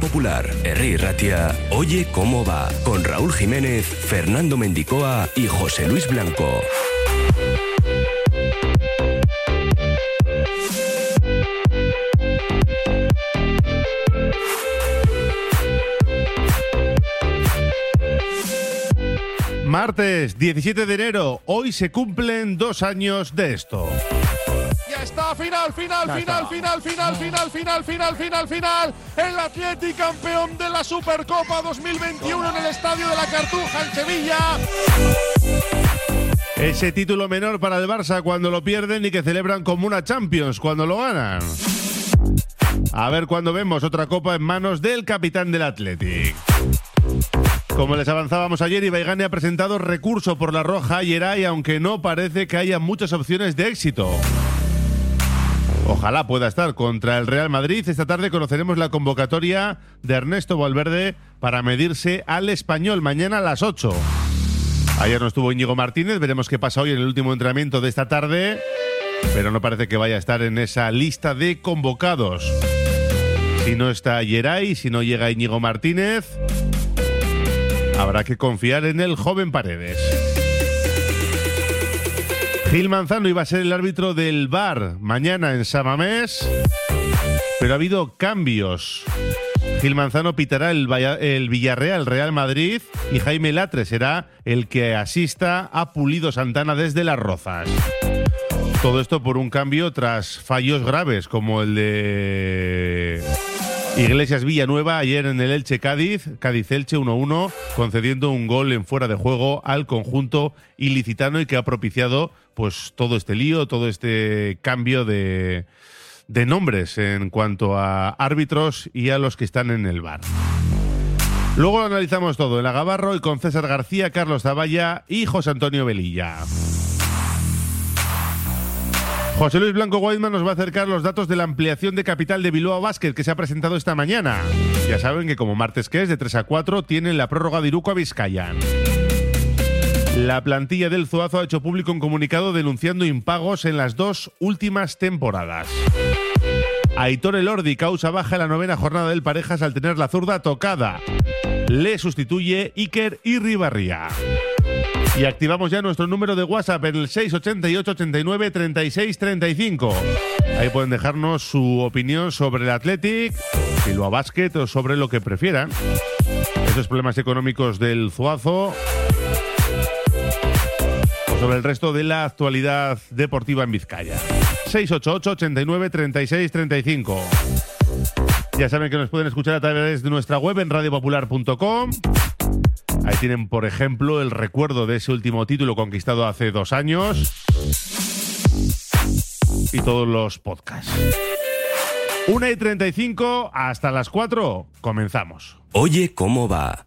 Popular, Herri Ratia, Oye cómo va, con Raúl Jiménez, Fernando Mendicoa y José Luis Blanco. Martes 17 de enero, hoy se cumplen dos años de esto. Está, final, final, final, final, final, final, final, final, final, final. El Atleti campeón de la Supercopa 2021 en el Estadio de la Cartuja en Sevilla. Ese título menor para el Barça cuando lo pierden y que celebran como una Champions cuando lo ganan. A ver cuando vemos otra copa en manos del capitán del Athletic. Como les avanzábamos ayer, Ibaigane ha presentado recurso por la roja y Eray, aunque no parece que haya muchas opciones de éxito. Ojalá pueda estar contra el Real Madrid. Esta tarde conoceremos la convocatoria de Ernesto Valverde para medirse al español mañana a las 8. Ayer no estuvo Íñigo Martínez, veremos qué pasa hoy en el último entrenamiento de esta tarde, pero no parece que vaya a estar en esa lista de convocados. Si no está Yeray, si no llega Íñigo Martínez, habrá que confiar en el joven Paredes. Gil Manzano iba a ser el árbitro del VAR mañana en Samamés, pero ha habido cambios. Gil Manzano pitará el, el Villarreal Real Madrid y Jaime Latre será el que asista a Pulido Santana desde Las Rozas. Todo esto por un cambio tras fallos graves como el de Iglesias Villanueva ayer en el Elche Cádiz, Cádiz Elche 1-1, concediendo un gol en fuera de juego al conjunto ilicitano y que ha propiciado pues todo este lío, todo este cambio de, de nombres en cuanto a árbitros y a los que están en el bar. Luego lo analizamos todo en la Gavarro y con César García, Carlos Zavalla y José Antonio Velilla. José Luis Blanco Guaidman nos va a acercar los datos de la ampliación de capital de Bilbao Basket que se ha presentado esta mañana. Ya saben que como martes que es, de 3 a 4, tienen la prórroga de Iruko a Vizcaya. La plantilla del Zuazo ha hecho público un comunicado denunciando impagos en las dos últimas temporadas. Aitor Elordi causa baja en la novena jornada del Parejas al tener la zurda tocada. Le sustituye Iker Irribarría. Y activamos ya nuestro número de WhatsApp el 688 89 36 35. Ahí pueden dejarnos su opinión sobre el Athletic, Bilbao Basket o sobre lo que prefieran. Esos problemas económicos del Zuazo sobre el resto de la actualidad deportiva en Vizcaya. 688 89 36 35. Ya saben que nos pueden escuchar a través de nuestra web en radiopopular.com. Ahí tienen, por ejemplo, el recuerdo de ese último título conquistado hace dos años. Y todos los podcasts. 1 y 35 hasta las 4. Comenzamos. Oye cómo va.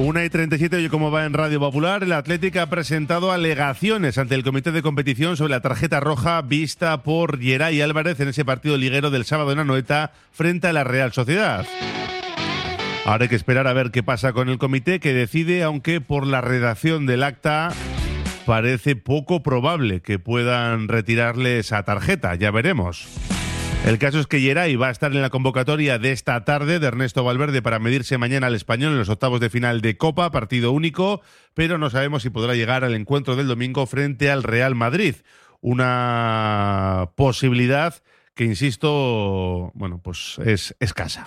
Una y 37, oye, como va en Radio Popular, el Atlético ha presentado alegaciones ante el Comité de Competición sobre la tarjeta roja vista por Geray Álvarez en ese partido liguero del sábado en Anoeta frente a la Real Sociedad. Ahora hay que esperar a ver qué pasa con el comité que decide, aunque por la redacción del acta parece poco probable que puedan retirarle esa tarjeta, ya veremos. El caso es que Geray va a estar en la convocatoria de esta tarde de Ernesto Valverde para medirse mañana al español en los octavos de final de Copa, partido único, pero no sabemos si podrá llegar al encuentro del domingo frente al Real Madrid. Una posibilidad que, insisto, bueno, pues es escasa.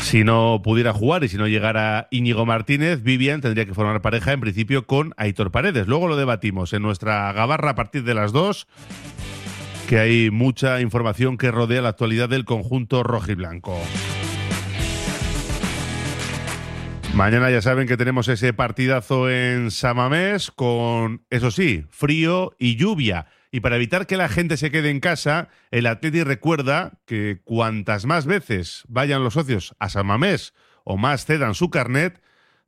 Si no pudiera jugar y si no llegara Íñigo Martínez, Vivian tendría que formar pareja en principio con Aitor Paredes. Luego lo debatimos en nuestra gabarra a partir de las dos que hay mucha información que rodea la actualidad del conjunto rojiblanco. Mañana ya saben que tenemos ese partidazo en Samamés con, eso sí, frío y lluvia. Y para evitar que la gente se quede en casa, el Atleti recuerda que cuantas más veces vayan los socios a Samamés o más cedan su carnet,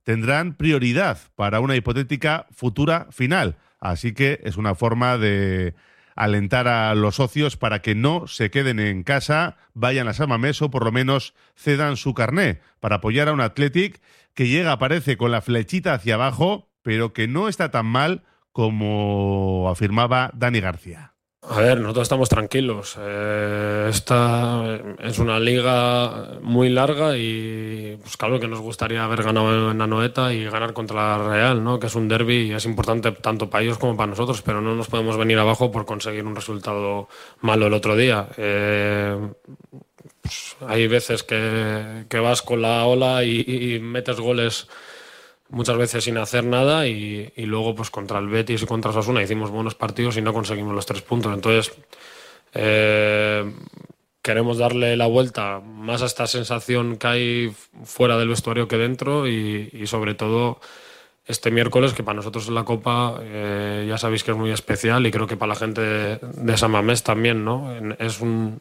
tendrán prioridad para una hipotética futura final. Así que es una forma de alentar a los socios para que no se queden en casa, vayan a Samamés o por lo menos cedan su carné para apoyar a un Athletic que llega, parece, con la flechita hacia abajo, pero que no está tan mal como afirmaba Dani García. A ver, nosotros estamos tranquilos. Eh, esta es una liga muy larga y pues claro que nos gustaría haber ganado en Anoeta y ganar contra la Real, ¿no? que es un derby y es importante tanto para ellos como para nosotros, pero no nos podemos venir abajo por conseguir un resultado malo el otro día. Eh, pues hay veces que, que, vas con la ola y, y metes goles muchas veces sin hacer nada y, luego pues contra el Betis y contra Sasuna hicimos buenos partidos y no conseguimos los tres puntos. Entonces eh, queremos darle la vuelta más a esta sensación que hay fuera del vestuario que dentro y, sobre todo este miércoles que para nosotros la Copa eh, ya sabéis que es muy especial y creo que para la gente de, de San Mamés también, ¿no? Es un,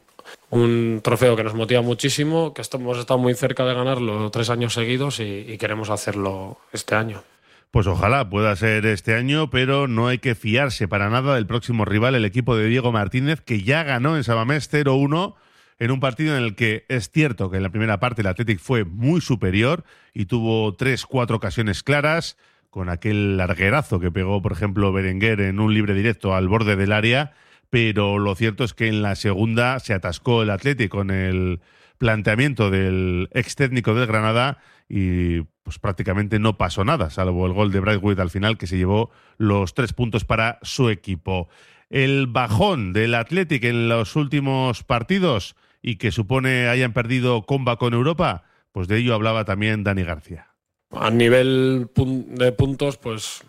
un trofeo que nos motiva muchísimo, que hemos estado muy cerca de ganarlo tres años seguidos y, queremos hacerlo este año. Pues ojalá pueda ser este año, pero no hay que fiarse para nada del próximo rival, el equipo de Diego Martínez, que ya ganó en Sabamés 0-1 en un partido en el que es cierto que en la primera parte el Athletic fue muy superior y tuvo tres, cuatro ocasiones claras, con aquel larguerazo que pegó, por ejemplo, Berenguer en un libre directo al borde del área pero lo cierto es que en la segunda se atascó el Atlético con el planteamiento del ex técnico del Granada y pues prácticamente no pasó nada, salvo el gol de Brightwood al final que se llevó los tres puntos para su equipo. El bajón del Atlético en los últimos partidos y que supone hayan perdido comba con Europa, pues de ello hablaba también Dani García. A nivel de puntos, pues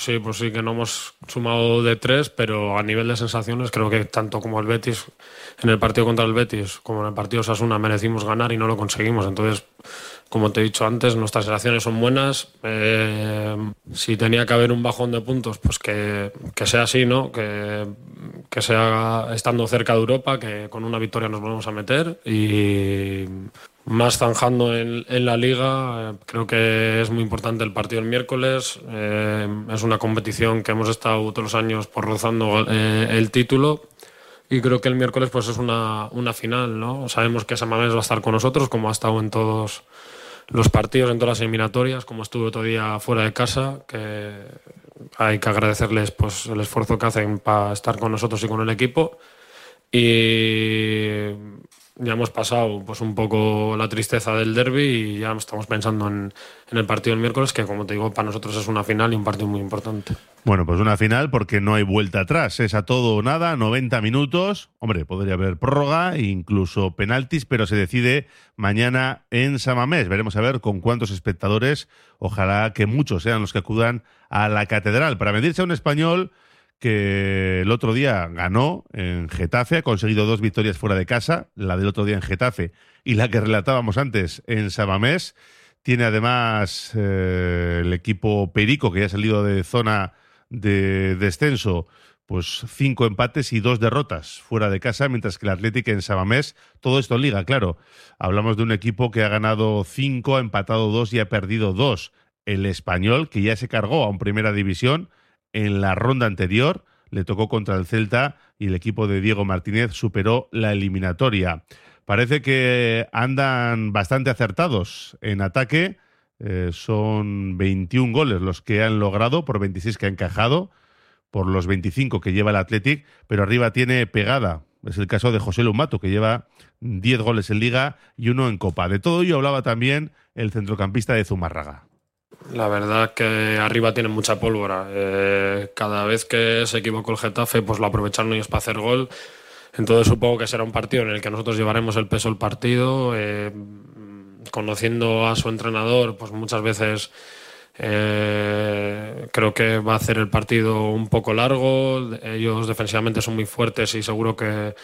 Sí, pues sí, que no hemos sumado de tres, pero a nivel de sensaciones creo que tanto como el Betis, en el partido contra el Betis, como en el partido Sasuna, merecimos ganar y no lo conseguimos. Entonces, como te he dicho antes, nuestras sensaciones son buenas. Eh, si tenía que haber un bajón de puntos, pues que, que sea así, ¿no? Que, que sea estando cerca de Europa, que con una victoria nos volvemos a meter y más zanjando en, la liga. Eh, creo que es muy importante el partido el miércoles. Eh, es una competición que hemos estado todos los años por rozando eh, el título. Y creo que el miércoles pues es una, una final, ¿no? Sabemos que Samamés va a estar con nosotros, como ha estado en todos los partidos, en todas las eliminatorias, como estuvo todavía fuera de casa, que hay que agradecerles pues el esfuerzo que hacen para estar con nosotros y con el equipo. Y ya hemos pasado pues un poco la tristeza del derby y ya estamos pensando en, el partido del miércoles, que como te digo, para nosotros es una final y un partido muy importante. Bueno, pues una final porque no hay vuelta atrás, es a todo o nada, 90 minutos. Hombre, podría haber prórroga, incluso penaltis, pero se decide mañana en Samamés. Veremos a ver con cuántos espectadores, ojalá que muchos sean los que acudan a la catedral para medirse a un español que el otro día ganó en Getafe, ha conseguido dos victorias fuera de casa, la del otro día en Getafe y la que relatábamos antes en Sabamés. Tiene además eh, el equipo Perico, que ya ha salido de zona de descenso, pues cinco empates y dos derrotas fuera de casa, mientras que el Atlético en Sabamés, todo esto liga, claro. Hablamos de un equipo que ha ganado cinco, ha empatado dos y ha perdido dos. El español, que ya se cargó a un primera división, en la ronda anterior, le tocó contra el Celta y el equipo de Diego Martínez superó la eliminatoria. Parece que andan bastante acertados en ataque. Eh, son 21 goles los que han logrado por 26 que han encajado, por los 25 que lleva el Athletic, pero arriba tiene pegada. Es el caso de José Lumato, que lleva 10 goles en liga y uno en copa. De todo ello hablaba también el centrocampista de Zumárraga. La verdad que arriba tienen mucha pólvora. Eh, cada vez que se equivocó el Getafe, pues lo aprovecharon ellos para hacer gol. Entonces supongo que será un partido en el que nosotros llevaremos el peso del partido. Eh, conociendo a su entrenador, pues muchas veces eh, creo que va a hacer el partido un poco largo. Ellos defensivamente son muy fuertes y seguro que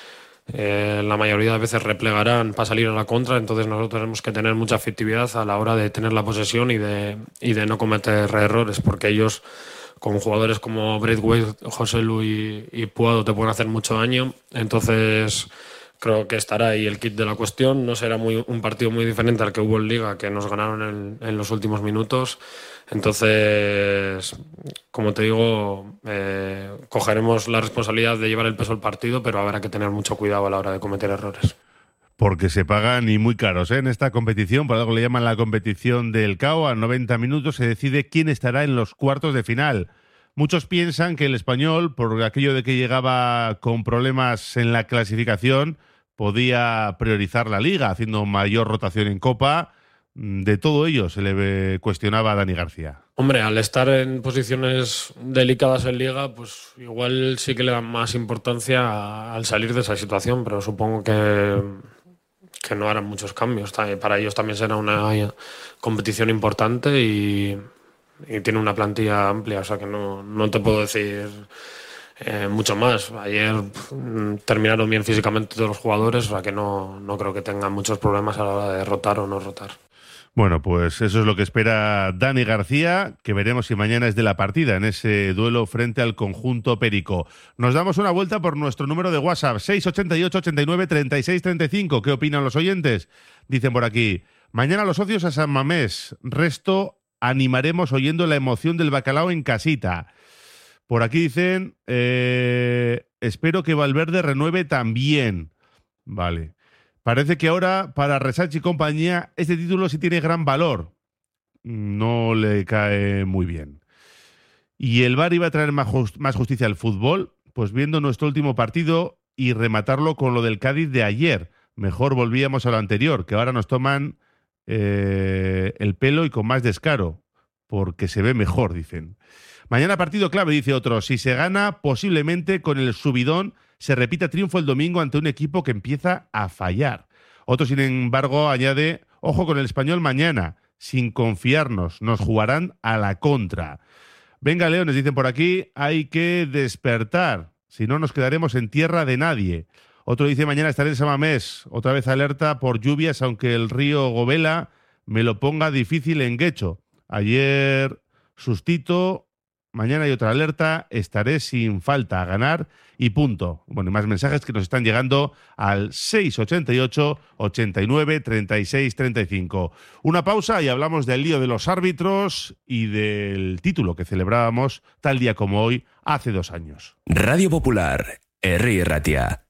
eh, la mayoría de veces replegarán para salir a la contra, entonces nosotros tenemos que tener mucha efectividad a la hora de tener la posesión y de, y de no cometer errores, porque ellos con jugadores como Braithwaite, José Luis y Puado te pueden hacer mucho daño, entonces creo que estará ahí el kit de la cuestión, no será muy, un partido muy diferente al que hubo en Liga, que nos ganaron en, en los últimos minutos. Entonces, como te digo, eh, cogeremos la responsabilidad de llevar el peso del partido, pero habrá que tener mucho cuidado a la hora de cometer errores. Porque se pagan y muy caros ¿eh? en esta competición, por algo le llaman la competición del CAO. A 90 minutos se decide quién estará en los cuartos de final. Muchos piensan que el español, por aquello de que llegaba con problemas en la clasificación, podía priorizar la liga, haciendo mayor rotación en Copa Mm, de todo ello se le cuestionaba a Dani García. Hombre, al estar en posiciones delicadas en liga, pues igual sí que le dan más importancia al salir de esa situación, pero supongo que, que no harán muchos cambios. Para ellos también será una competición importante y, tiene una plantilla amplia, o sea que no, no te puedo decir eh, mucho más. Ayer mm, terminaron bien físicamente todos los jugadores, o sea que no, no creo que tengan muchos problemas a la hora de rotar o no rotar. Bueno, pues eso es lo que espera Dani García, que veremos si mañana es de la partida en ese duelo frente al conjunto Perico. Nos damos una vuelta por nuestro número de WhatsApp, 688 89 36 35. ¿Qué opinan los oyentes? Dicen por aquí, mañana los socios a San Mamés, resto animaremos oyendo la emoción del bacalao en casita. Por aquí dicen, eh, espero que Valverde renueve también. Vale. Parece que ahora para Resachi y compañía este título sí tiene gran valor. No le cae muy bien. ¿Y el VAR iba a traer más, justicia al fútbol? Pues viendo nuestro último partido y rematarlo con lo del Cádiz de ayer. Mejor volvíamos a lo anterior, que ahora nos toman eh, el pelo y con más descaro, porque se ve mejor, dicen. Mañana partido clave, dice otro. Si se gana, posiblemente con el subidón se repita triunfo el domingo ante un equipo que empieza a fallar. Otro, sin embargo, añade, ojo con el español mañana, sin confiarnos, nos jugarán a la contra. Venga, Leones, dicen por aquí, hay que despertar, si no nos quedaremos en tierra de nadie. Otro dice, mañana estaré en Samamés, otra vez alerta por lluvias, aunque el río Govela me lo ponga difícil en Guecho. Ayer sustito Mañana hay otra alerta, estaré sin falta a ganar y punto. Bueno, y más mensajes que nos están llegando al 688 89 36 35. Una pausa y hablamos del lío de los árbitros y del título que celebrábamos tal día como hoy hace dos años. Radio Popular, R. Ratia.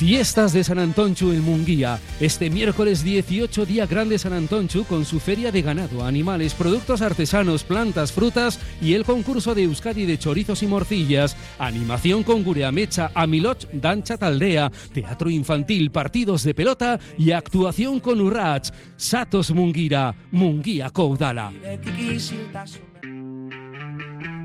Fiestas de San Antonchu en Munguía. Este miércoles 18 día grande San Antonchu con su feria de ganado, animales, productos artesanos, plantas, frutas y el concurso de Euskadi de chorizos y morcillas. Animación con Gureamecha, Amiloch, Dancha Taldea, teatro infantil, partidos de pelota y actuación con Urrach. Satos Mungira, Munguía Coudala.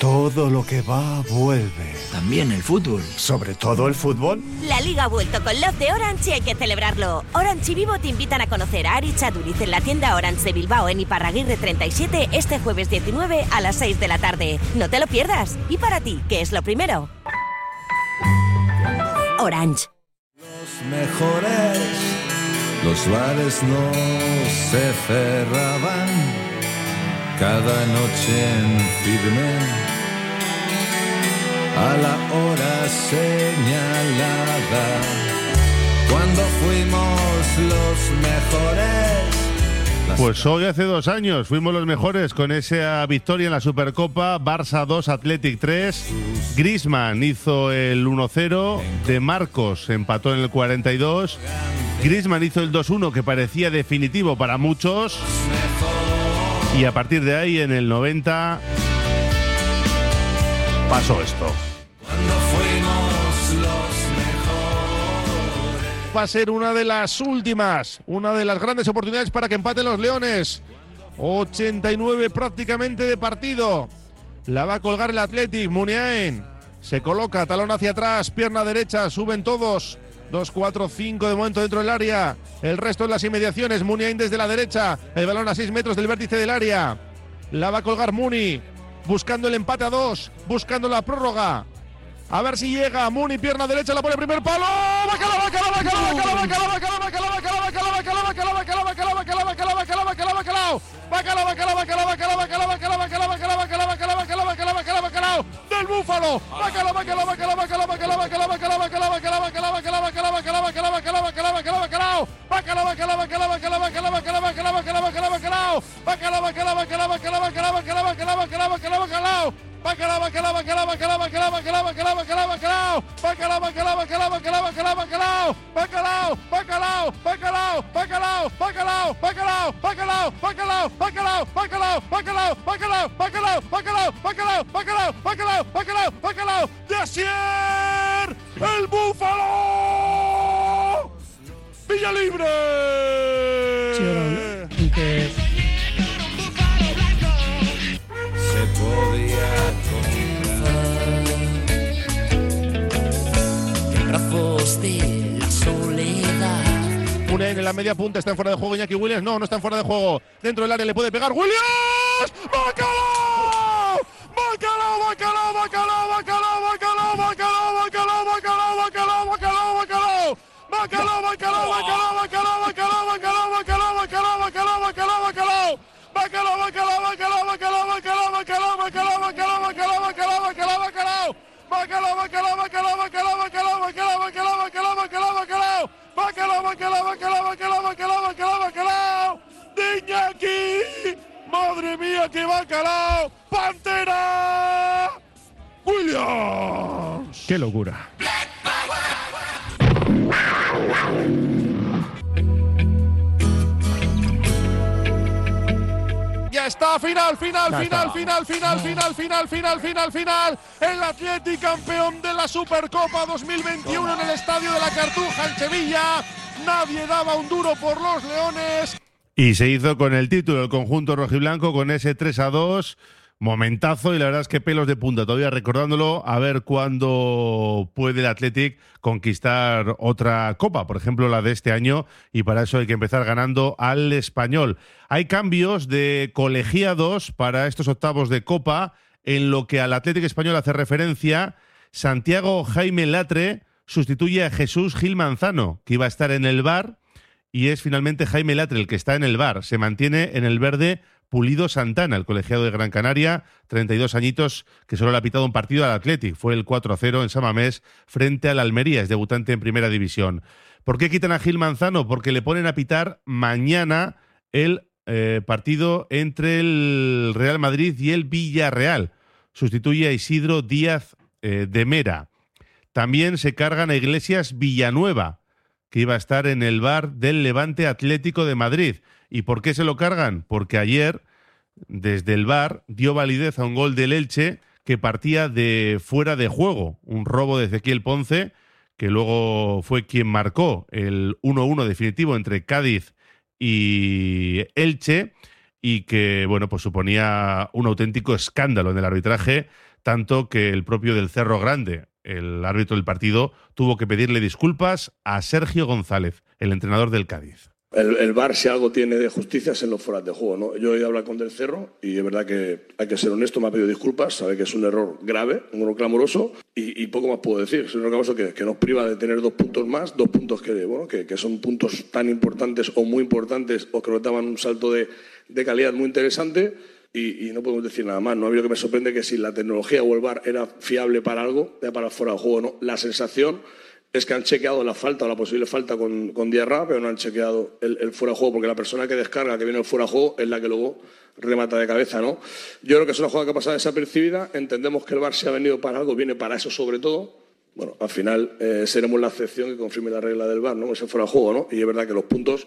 Todo lo que va vuelve. También el fútbol. Sobre todo el fútbol. La liga ha vuelto con Love de Orange y hay que celebrarlo. Orange y Vivo te invitan a conocer a Ari Chaduriz en la tienda Orange de Bilbao en Iparraguirre 37 este jueves 19 a las 6 de la tarde. No te lo pierdas. ¿Y para ti, qué es lo primero? Orange. Los mejores, los bares no se cerraban cada noche en firme a la hora señalada cuando fuimos los mejores pues hoy hace dos años fuimos los mejores con esa victoria en la Supercopa, Barça 2, Athletic 3. Grisman hizo el 1-0, De Marcos empató en el 42. Grisman hizo el 2-1 que parecía definitivo para muchos. Y a partir de ahí, en el 90, pasó esto. Va a ser una de las últimas, una de las grandes oportunidades para que empaten los Leones. 89 prácticamente de partido. La va a colgar el Athletic, Muniain. Se coloca, talón hacia atrás, pierna derecha, suben todos. 2, 4, 5 de momento dentro del área. El resto en las inmediaciones. Muniain desde la derecha. El balón a 6 metros del vértice del área. La va a colgar Muni. Buscando el empate a 2. Buscando la prórroga. A ver si llega. Muni, pierna derecha, la pone primer palo. ¡Bacala, bacala, bacala, bacala, bacala, bacala, bacala, bacala, bacala, bacala, bacala, bacala, bacala, bacala, bacala, bacala, bacala, bacala. Bacala, bacala, bacala, bacala, bacala, bacala, bacala, bacala, bacala, bacala, bacala, bacala, bacala, bacala. Del búfalo. Bacala. Bacala, bacala, bacala, bacala, bacala, bacala, bacala, bacala, bacala, bacala. Bacala, bacala, bacala, bacala, bacala, bacala, bacala, bacala, bacala, bacala. Bacalao, bacalao, bacalao, bacalao, bacalao, bacalao, bacalao, bacalao, bacalao. Bacalao, bacalao, bacalao, bacalao, bacalao, bacalao. Bacalao, bacalao, bacalao, bacalao, bacalao, bacalao, bacalao, bacalao, bacalao, bacalao, bacalao, bacalao, bacalao, bacalao, bacalao, bacalao, bacalao, bacalao, bacalao. De el búfalo. Villa Libre. se podía En brazos de la soledad. Muniain en la media punta está en fuera de juego Iñaki Williams. No, no está en fuera de juego. Dentro del área le puede pegar Williams. ¡Bacalao, Bacalao, bacalao, bacalao, bacalao, bacalao, bacalao, bacalao, bacalao, bacalao, bacalao, bacalao. Bacalao, bacalao, bacalao, bacalao, bacalao, bacalao, bacalao, bacalao, bacalao, bacalao, bacalao, bacalao. Bacalao, bacalao, bacalao, bacalao, bacalao, bacalao, bacalao, bacalao, bacalao, bacalao. Bacalao, bacalao, bacalao, bacalao, bacalao, bacalao, bacalao. De Iñaki. Madre mía, qué bacalao. Locura. Está, final, final, Ya final, final, final, final, final, final, final, final. El Atleti campeón de la Supercopa 2021 en el Estadio de la Cartuja en Sevilla. Nadie daba un duro por los Leones. Y se hizo con el título el conjunto rojiblanco con ese 3 a 2. Momentazo y la verdad es que pelos de punta todavía recordándolo a ver cuándo puede el Athletic conquistar otra copa, por ejemplo la de este año y para eso hay que empezar ganando al español. Hay cambios de colegiados para estos octavos de copa en lo que al Athletic español hace referencia. Santiago Jaime Latre sustituye a Jesús Gil Manzano, que iba a estar en el bar y es finalmente Jaime Latre el que está en el bar. Se mantiene en el verde Pulido Santana, el colegiado de Gran Canaria, 32 añitos, que solo le ha pitado un partido al Athletic. Fue el 4-0 en Samamés frente al Almería, es debutante en primera división. ¿Por qué quitan a Gil Manzano? Porque le ponen a pitar mañana el eh, partido entre el Real Madrid y el Villarreal. Sustituye a Isidro Díaz eh, de Mera. También se cargan a Iglesias Villanueva, que iba a estar en el bar del Levante Atlético de Madrid. ¿Y por qué se lo cargan? Porque ayer, desde el bar, dio validez a un gol del Elche que partía de fuera de juego, un robo de Ezequiel Ponce, que luego fue quien marcó el 1-1 definitivo entre Cádiz y Elche y que, bueno, pues suponía un auténtico escándalo en el arbitraje, tanto que el propio del Cerro Grande, el árbitro del partido, tuvo que pedirle disculpas a Sergio González, el entrenador del Cádiz. El, VAR, si algo tiene de justicia, es en los fueras de juego. ¿no? Yo he hablar con Del Cerro y es verdad que hay que ser honesto, me ha pedido disculpas, sabe que es un error grave, un error clamoroso y, poco más puedo decir. Es un error clamoroso que, nos priva de tener dos puntos más, dos puntos que, bueno, que, que son puntos tan importantes o muy importantes o que nos daban un salto de calidad muy interesante y, no podemos decir nada más. ¿no? A mí lo que me sorprende que si la tecnología o el VAR era fiable para algo, era para fuera de juego. ¿no? La sensación es que han chequeado la falta o la posible falta con, con Diarra, pero no han chequeado el, el fuera de juego, porque la persona que descarga, que viene el fuera de juego, es la que luego remata de cabeza, ¿no? Yo creo que es una jugada que ha pasado desapercibida, entendemos que el VAR se ha venido para algo, viene para eso sobre todo. Bueno, al final eh, seremos la excepción que confirme la regla del VAR, ¿no? Ese fuera de juego, ¿no? Y es verdad que los puntos,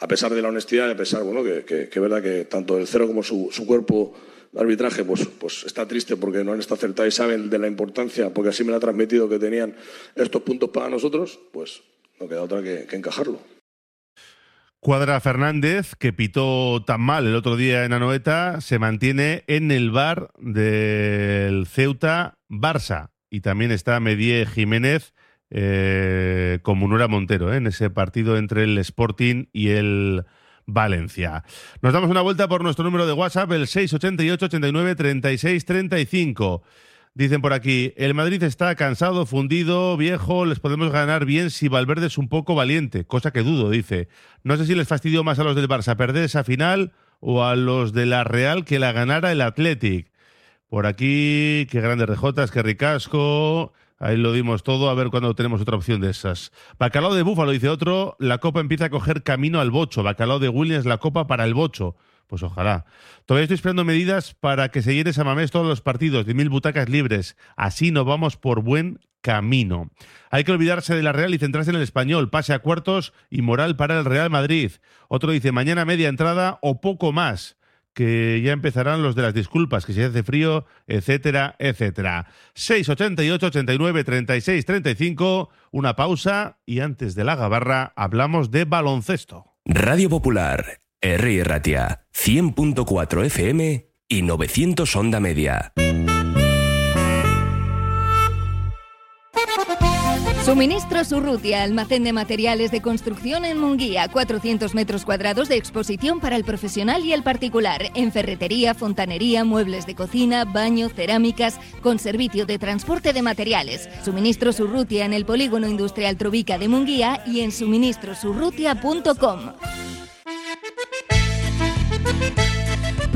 a pesar de la honestidad a pesar, bueno, que, que, que es verdad que tanto el cero como su, su cuerpo de arbitraje, pues, pues está triste porque no han estado acertados y saben de la importancia, porque así me lo ha transmitido que tenían estos puntos para nosotros, pues no queda otra que, que encajarlo. Cuadra Fernández, que pitó tan mal el otro día en Anoeta, se mantiene en el bar del Ceuta Barça. Y también está Medie Jiménez eh, con Munura Montero eh, en ese partido entre el Sporting y el Valencia. Nos damos una vuelta por nuestro número de WhatsApp, el 688 89 36 35. Dicen por aquí, el Madrid está cansado, fundido, viejo, les podemos ganar bien si Valverde es un poco valiente, cosa que dudo, dice. No sé si les fastidió más a los del Barça perder esa final o a los de la Real que la ganara el Athletic. Por aquí, qué grandes rejotas, qué ricasco. Ahí lo dimos todo, a ver cuándo tenemos otra opción de esas. Bacalao de Búfalo, dice otro, la copa empieza a coger camino al bocho. Bacalao de Williams, la copa para el bocho. Pues ojalá. Todavía estoy esperando medidas para que se llene Samamés todos los partidos, de mil butacas libres. Así nos vamos por buen camino. Hay que olvidarse de la Real y centrarse en el español. Pase a cuartos y moral para el Real Madrid. Otro dice mañana media entrada o poco más que ya empezarán los de las disculpas, que si hace frío, etcétera, etcétera. 688 89 36 35, una pausa y antes de la gabarra hablamos de baloncesto. Radio Popular, R. Ratia, 100.4 FM y 900 Onda Media. Suministros Urrutia, almacén de materiales de construcción en Munguía, 400 metros cuadrados de exposición para el profesional y el particular, en ferretería, fontanería, muebles de cocina, baño, cerámicas, con servicio de transporte de materiales. Suministros Urrutia en el polígono industrial Trovica de Munguía y en suministrosurrutia.com.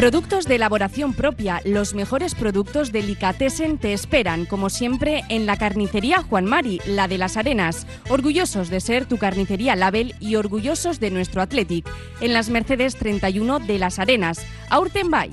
Productos de elaboración propia, los mejores productos delicatessen te esperan, como siempre, en la carnicería Juan Mari, la de las Arenas. Orgullosos de ser tu carnicería Label y orgullosos de nuestro Athletic. En las Mercedes 31 de las Arenas. Aurtenbay.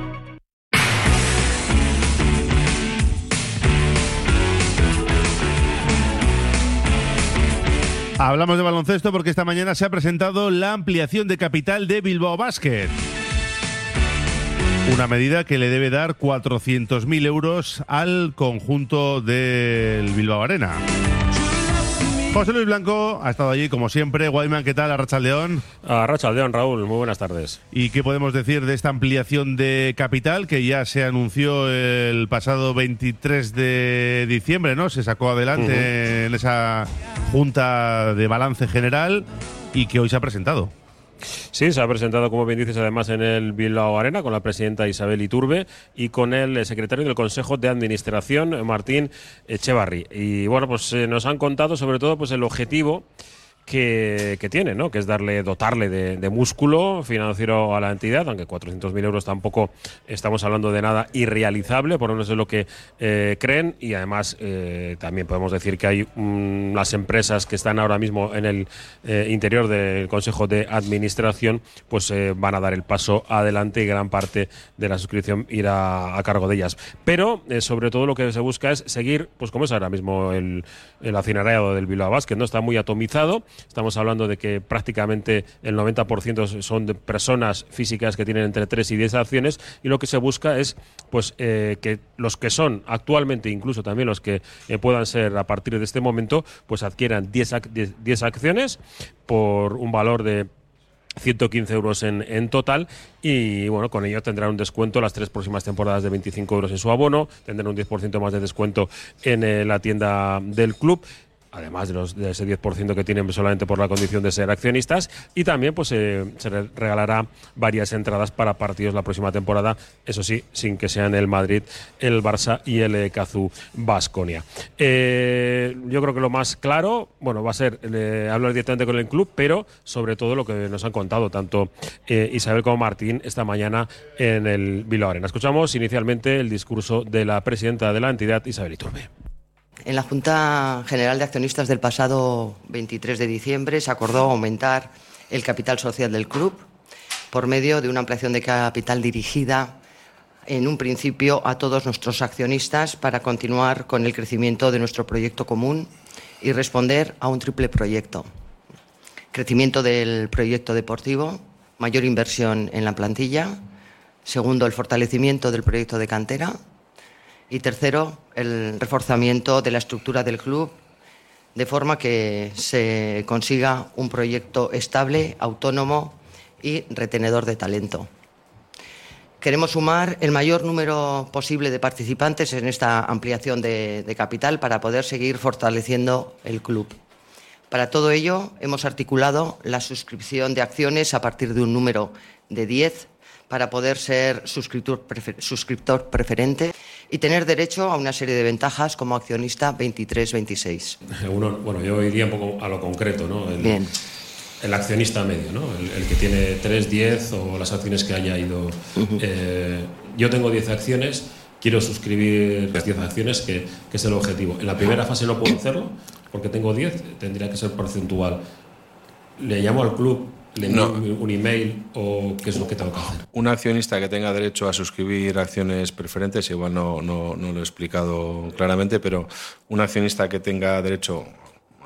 Hablamos de baloncesto porque esta mañana se ha presentado la ampliación de capital de Bilbao Basket. Una medida que le debe dar 400.000 euros al conjunto del Bilbao Arena. José Luis Blanco ha estado allí como siempre. Guayman, ¿qué tal? Arracha León. Arracha León, Raúl. Muy buenas tardes. ¿Y qué podemos decir de esta ampliación de capital que ya se anunció el pasado 23 de diciembre, ¿no? Se sacó adelante en esa junta de balance general y que hoy se ha presentado. Sí, se ha presentado, como bien dices, además en el Bilbao Arena con la presidenta Isabel Iturbe y con el eh, secretario del Consejo de Administración, Martín Echevarri. Y bueno, pues eh, nos han contado sobre todo pues el objetivo que, tiene, ¿no? que es darle, dotarle de, de músculo financiero a la entidad, aunque 400.000 euros tampoco estamos hablando de nada irrealizable, por lo menos lo que eh, creen, y además eh, también podemos decir que hay mm, las empresas que están ahora mismo en el eh, interior del Consejo de Administración, pues van a dar el paso adelante y gran parte de la suscripción irá a cargo de ellas. Pero sobre todo lo que se busca es seguir, pues como es ahora mismo el, el del Bilbao Basket, ¿no? Está muy atomizado, Estamos hablando de que prácticamente el 90% son de personas físicas que tienen entre 3 y 10 acciones y lo que se busca es pues eh, que los que son actualmente, incluso también los que eh, puedan ser a partir de este momento, pues adquieran 10, ac- 10 10 acciones por un valor de 115 euros en, en total y bueno, con ello tendrán un descuento las tres próximas temporadas de 25 euros en su abono, tendrán un 10% más de descuento en eh, la tienda del club. Además de, los, de ese 10% que tienen solamente por la condición de ser accionistas. Y también pues eh, se re- regalará varias entradas para partidos la próxima temporada. Eso sí, sin que sean el Madrid, el Barça y el eh, Cazú Basconia. yo creo que lo más claro, bueno, va a ser eh, hablar directamente con el club, pero sobre todo lo que nos han contado tanto eh, Isabel como Martín esta mañana en el Bilbao Arena. Escuchamos inicialmente el discurso de la presidenta de la entidad, Isabel Iturbe. En la Junta General de Accionistas del pasado 23 de diciembre se acordó aumentar el capital social del club por medio de una ampliación de capital dirigida en un principio a todos nuestros accionistas para continuar con el crecimiento de nuestro proyecto común y responder a un triple proyecto. Crecimiento del proyecto deportivo, mayor inversión en la plantilla, segundo, el fortalecimiento del proyecto de cantera y tercero, el reforzamiento de la estructura del club de forma que se consiga un proyecto estable, autónomo y retenedor de talento. Queremos sumar el mayor número posible de participantes en esta ampliación de, capital para poder seguir fortaleciendo el club. Para todo ello, hemos articulado la suscripción de acciones a partir de un número de 10 para poder ser suscriptor preferente y tener derecho a una serie de ventajas como accionista 23-26. Uno, bueno, yo iría un poco a lo concreto, ¿no? El, Bien. el accionista medio, ¿no? El, el que tiene 3, 10 o las acciones que haya ido. Eh, yo tengo 10 acciones, quiero suscribir las 10 acciones, que, que es el objetivo. En la primera fase no puedo hacerlo porque tengo 10, tendría que ser porcentual. Le llamo al club, le No. un, email o qué es lo que tengo que hacer. Un accionista que tenga derecho a suscribir acciones preferentes, igual no, no, no lo he explicado claramente, pero un accionista que tenga derecho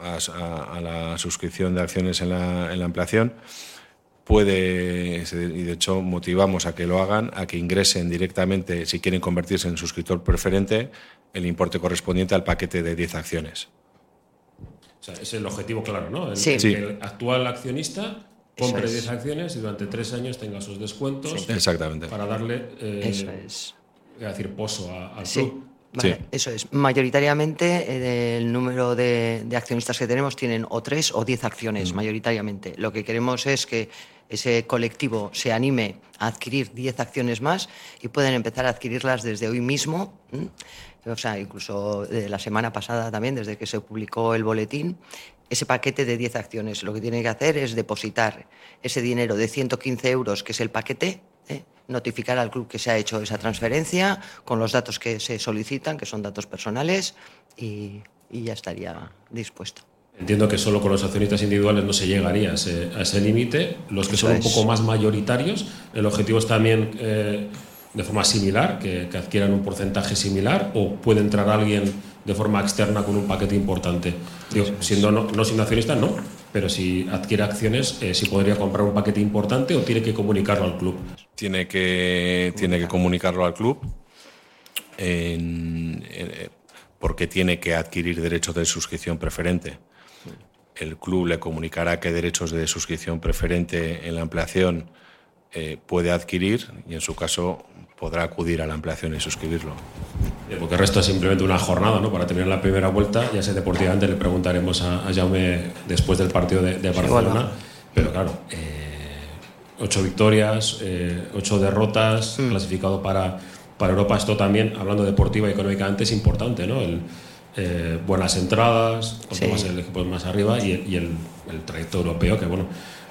a, a- a la suscripción de acciones en la, en la ampliación puede, y de hecho motivamos a que lo hagan, a que ingresen directamente, si quieren convertirse en suscriptor preferente, el importe correspondiente al paquete de 10 acciones. O sea, es el objetivo claro, ¿no? El, Sí. el actual accionista compre es. 10 acciones y durante 3 años tenga sus descuentos. Sí. Exactamente. Para darle, eh, Eso es. voy a decir, pozo a- al Sí, club. vale, eso es. Mayoritariamente eh, el número de, de accionistas que tenemos tienen o tres o diez acciones, Mm. mayoritariamente. Lo que queremos es que ese colectivo se anime a adquirir 10 acciones más y pueden empezar a adquirirlas desde hoy mismo. O sea, incluso de la semana pasada también, desde que se publicó el boletín, ese paquete de 10 acciones. Lo que tienen que hacer es depositar ese dinero de 115 euros, que es el paquete, ¿eh? notificar al club que se ha hecho esa transferencia con los datos que se solicitan, que son datos personales, y, y ya estaría dispuesto. Entiendo que solo con los accionistas individuales no se llegaría a ese, límite. Los que Eso son un poco más mayoritarios, el objetivo es también eh, de forma similar, que, que adquieran un porcentaje similar, o puede entrar alguien de forma externa con un paquete importante. Digo, siendo no, no siendo accionista, no, pero si adquiere acciones, eh, si podría comprar un paquete importante o tiene que comunicarlo al club. Tiene que, tiene que comunicarlo al club en- en- porque tiene que adquirir derechos de suscripción preferente. El club le comunicará qué derechos de suscripción preferente en la ampliación eh, puede adquirir y en su caso podrá acudir a la ampliación y suscribirlo. Porque el resto es simplemente una jornada, ¿no? Para terminar la primera vuelta, ya sé deportivamente le preguntaremos a, a Jaume después del partido de, de Barcelona. Pero claro, eh, ocho victorias, eh, ocho derrotas, clasificado para, para Europa. Esto también, hablando deportiva y económicamente, es importante, ¿no? El, eh, buenas entradas, cuanto Sí. más el equipo más arriba y, el, y el, el trayecto europeo, que bueno,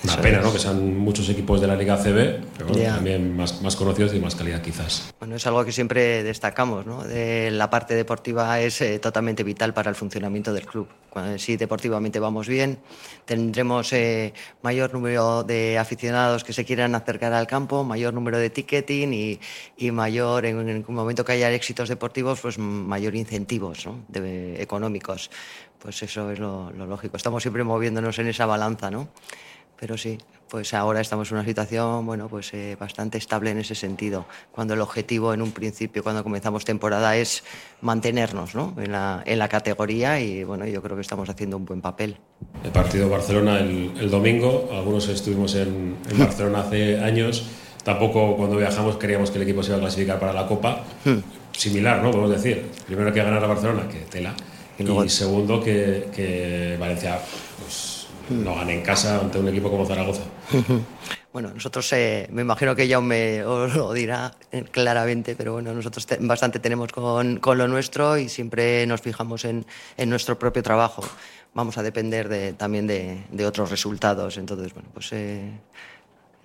una pena. ¿no? Que sean muchos equipos de la Liga CB, pero bueno, también más, más conocidos y más calidad quizás. Bueno, es algo que siempre destacamos, ¿no? De la parte deportiva es eh, totalmente vital para el funcionamiento del club. Cuando, si deportivamente vamos bien, tendremos eh, mayor número de aficionados que se quieran acercar al campo, mayor número de ticketing y, y mayor, en, en un momento que haya éxitos deportivos, pues mayor incentivos ¿no? de- económicos. Pues eso es lo, lo lógico. Estamos siempre moviéndonos en esa balanza, ¿no? Pero sí, pues ahora estamos en una situación, bueno, pues eh, bastante estable en ese sentido. Cuando el objetivo en un principio, cuando comenzamos temporada, es mantenernos, ¿no? En la, en la categoría y bueno, yo creo que estamos haciendo un buen papel. El partido Barcelona el, el domingo, algunos estuvimos en, en Barcelona hace años, tampoco cuando viajamos queríamos que el equipo se iba a clasificar para la Copa. Similar, ¿no? Podemos decir. Primero que ganar a Barcelona, que tela. Y, segundo que, que Valencia pues, no gane en casa ante un equipo como Zaragoza. Bueno, nosotros, eh, me imagino que ya me os lo dirá eh, claramente, pero bueno, nosotros te- bastante tenemos con, con lo nuestro y siempre nos fijamos en, en nuestro propio trabajo. Vamos a depender de- también de, de otros resultados. Entonces, bueno, pues eh,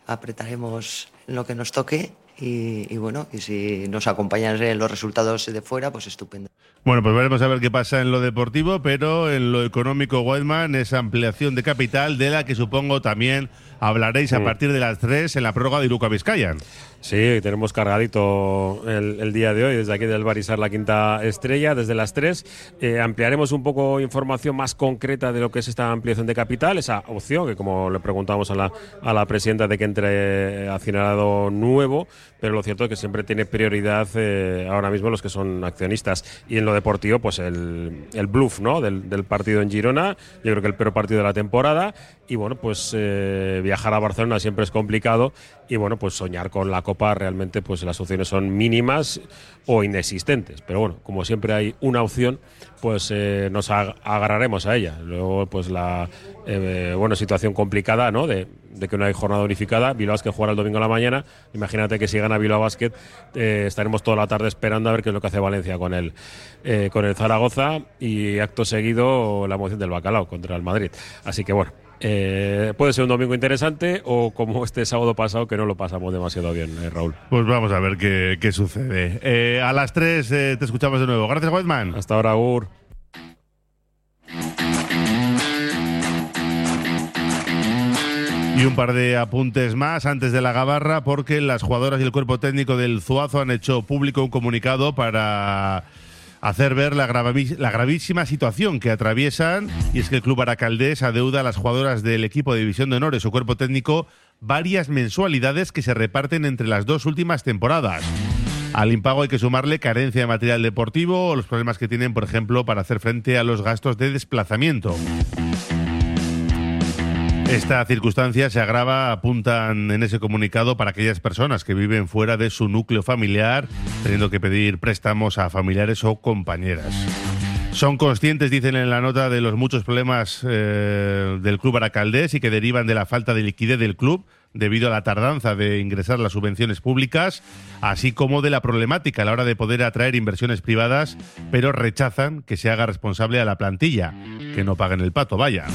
apretaremos lo que nos toque y, y bueno, y si nos acompañan los resultados de fuera, pues estupendo. Bueno, pues veremos a ver qué pasa en lo deportivo, pero en lo económico, Whiteman, esa ampliación de capital de la que supongo también hablaréis a Mm. partir de las 3 en la prórroga de Iruka Vizcayan. Sí, tenemos cargadito el, el día de hoy desde aquí del Barisar la quinta estrella, desde las 3. Eh, ampliaremos un poco información más concreta de lo que es esta ampliación de capital, esa opción que como le preguntamos a la, a la presidenta de que entre accionado nuevo, pero lo cierto es que siempre tiene prioridad eh, ahora mismo los que son accionistas. Y en lo deportivo, pues el, el bluff ¿no? del, del partido en Girona, yo creo que el peor partido de la temporada. Y bueno, pues eh, viajar a Barcelona siempre es complicado y bueno, pues soñar con la Copa realmente pues las opciones son mínimas o inexistentes. Pero bueno, como siempre hay una opción, pues eh, nos ag- agarraremos a ella. Luego pues la eh, bueno, situación complicada, ¿no? De, que no hay jornada unificada. Bilbao Basket jugará el domingo a la mañana. Imagínate que si gana Bilbao Basket eh, estaremos toda la tarde esperando a ver qué es lo que hace Valencia con el, con el Zaragoza y acto seguido la moción del Bacalao contra el Madrid. Así que bueno. Eh, puede ser un domingo interesante o como este sábado pasado que no lo pasamos demasiado bien, eh, Raúl. Pues vamos a ver qué, qué sucede. Eh, a las 3 te escuchamos de nuevo. Gracias, Weidman. Hasta ahora, Ur. Y un par de apuntes más antes de la gabarra, porque las jugadoras y el cuerpo técnico del Zuazo han hecho público un comunicado para hacer ver la, la gravísima situación que atraviesan. Y es que el Club Aracaldés adeuda a las jugadoras del equipo de División de Honor y su cuerpo técnico varias mensualidades que se reparten entre las dos últimas temporadas. Al impago hay que sumarle carencia de material deportivo o los problemas que tienen, por ejemplo, para hacer frente a los gastos de desplazamiento. Esta circunstancia se agrava, apuntan en ese comunicado, para aquellas personas que viven fuera de su núcleo familiar, teniendo que pedir préstamos a familiares o compañeras. Son conscientes, dicen en la nota, de los muchos problemas eh, del club Aracaldés y que derivan de la falta de liquidez del club debido a la tardanza de ingresar las subvenciones públicas, así como de la problemática a la hora de poder atraer inversiones privadas, pero rechazan que se haga responsable a la plantilla, que no paguen el pato, vaya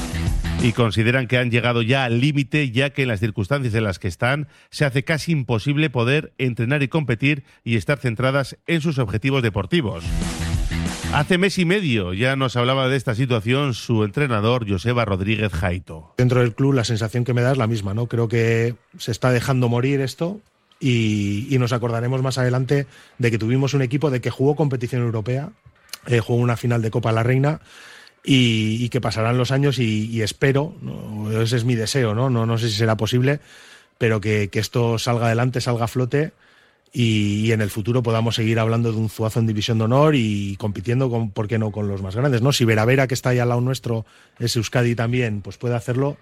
y consideran que han llegado ya al límite ya que en las circunstancias en las que están se hace casi imposible poder entrenar y competir y estar centradas en sus objetivos deportivos. Hace mes y medio ya nos hablaba de esta situación su entrenador Joseba Rodríguez Jaito. Dentro del club la sensación que me da es la misma, ¿no? Creo que se está dejando morir esto y, nos acordaremos más adelante de que tuvimos un equipo de que jugó competición europea, eh, jugó una final de Copa la Reina y, y que pasarán los años y, espero, ¿no? ese es mi deseo, ¿no? No, no sé si será posible, pero que, que esto salga adelante, salga a flote y, en el futuro podamos seguir hablando de un Zuazo en División de Honor y compitiendo, con, ¿por qué no?, con los más grandes, ¿no? Si Veravera, que está ahí al lado nuestro, es Euskadi también, pues puede hacerlo.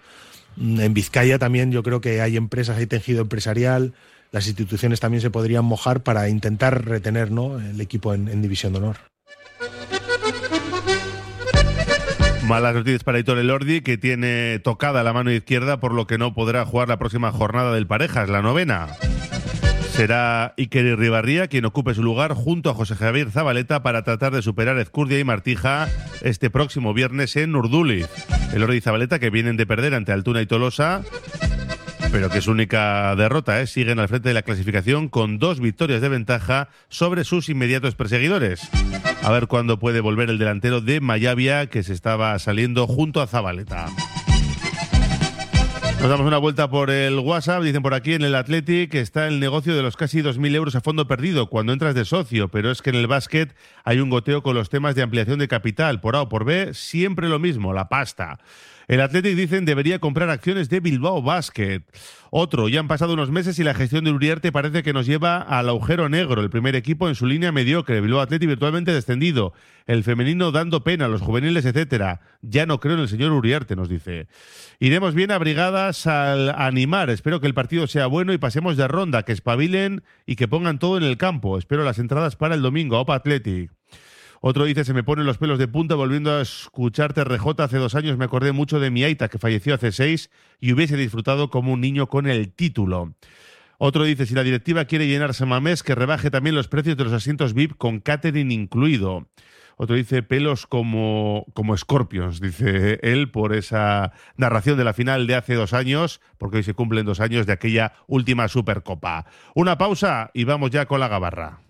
Mm, En Vizcaya también yo creo que hay empresas, hay tejido empresarial, las instituciones también se podrían mojar para intentar retener ¿no? el equipo en División de Honor. Malas noticias para Hitor Elordi, que tiene tocada la mano izquierda, por lo que no podrá jugar la próxima jornada del Parejas, la novena. Será Iker Irribarría quien ocupe su lugar junto a José Javier Zabaleta para tratar de superar Ezcurdia y Martija este próximo viernes en Urduliz. Elordi y Zabaleta, que vienen de perder ante Altuna y Tolosa, pero que es su única derrota, ¿eh? siguen al frente de la clasificación con dos victorias de ventaja sobre sus inmediatos perseguidores. A ver cuándo puede volver el delantero de Mayavia, que se estaba saliendo junto a Zabaleta. Nos damos una vuelta por el WhatsApp. Dicen por aquí en el Athletic está el negocio de los casi 2.000 euros a fondo perdido cuando entras de socio, pero es que en el básquet hay un goteo con los temas de ampliación de capital. Por A o por B, siempre lo mismo, la pasta. El Athletic, dicen, debería comprar acciones de Bilbao Basket. Otro, ya han pasado unos meses y la gestión de Uriarte parece que nos lleva al agujero negro. El primer equipo en su línea mediocre, Bilbao Athletic virtualmente descendido. El femenino dando pena, los juveniles, etcétera. Ya no creo en el señor Uriarte, nos dice. Iremos bien abrigadas al animar. Espero que el partido sea bueno y pasemos de ronda, que espabilen y que pongan todo en el campo. Espero las entradas para el domingo. Opa Athletic. Otro dice, se me ponen los pelos de punta volviendo a escucharte RJ. Hace dos años me acordé mucho de mi Aita, que falleció hace seis, y hubiese disfrutado como un niño con el título. Otro dice, si la directiva quiere llenarse mamés, que rebaje también los precios de los asientos VIP con catering incluido. Otro dice, pelos como, como Scorpions, dice él, por esa narración de la final de hace dos años, porque hoy se cumplen dos años de aquella última Supercopa. Una pausa y vamos ya con la gabarra.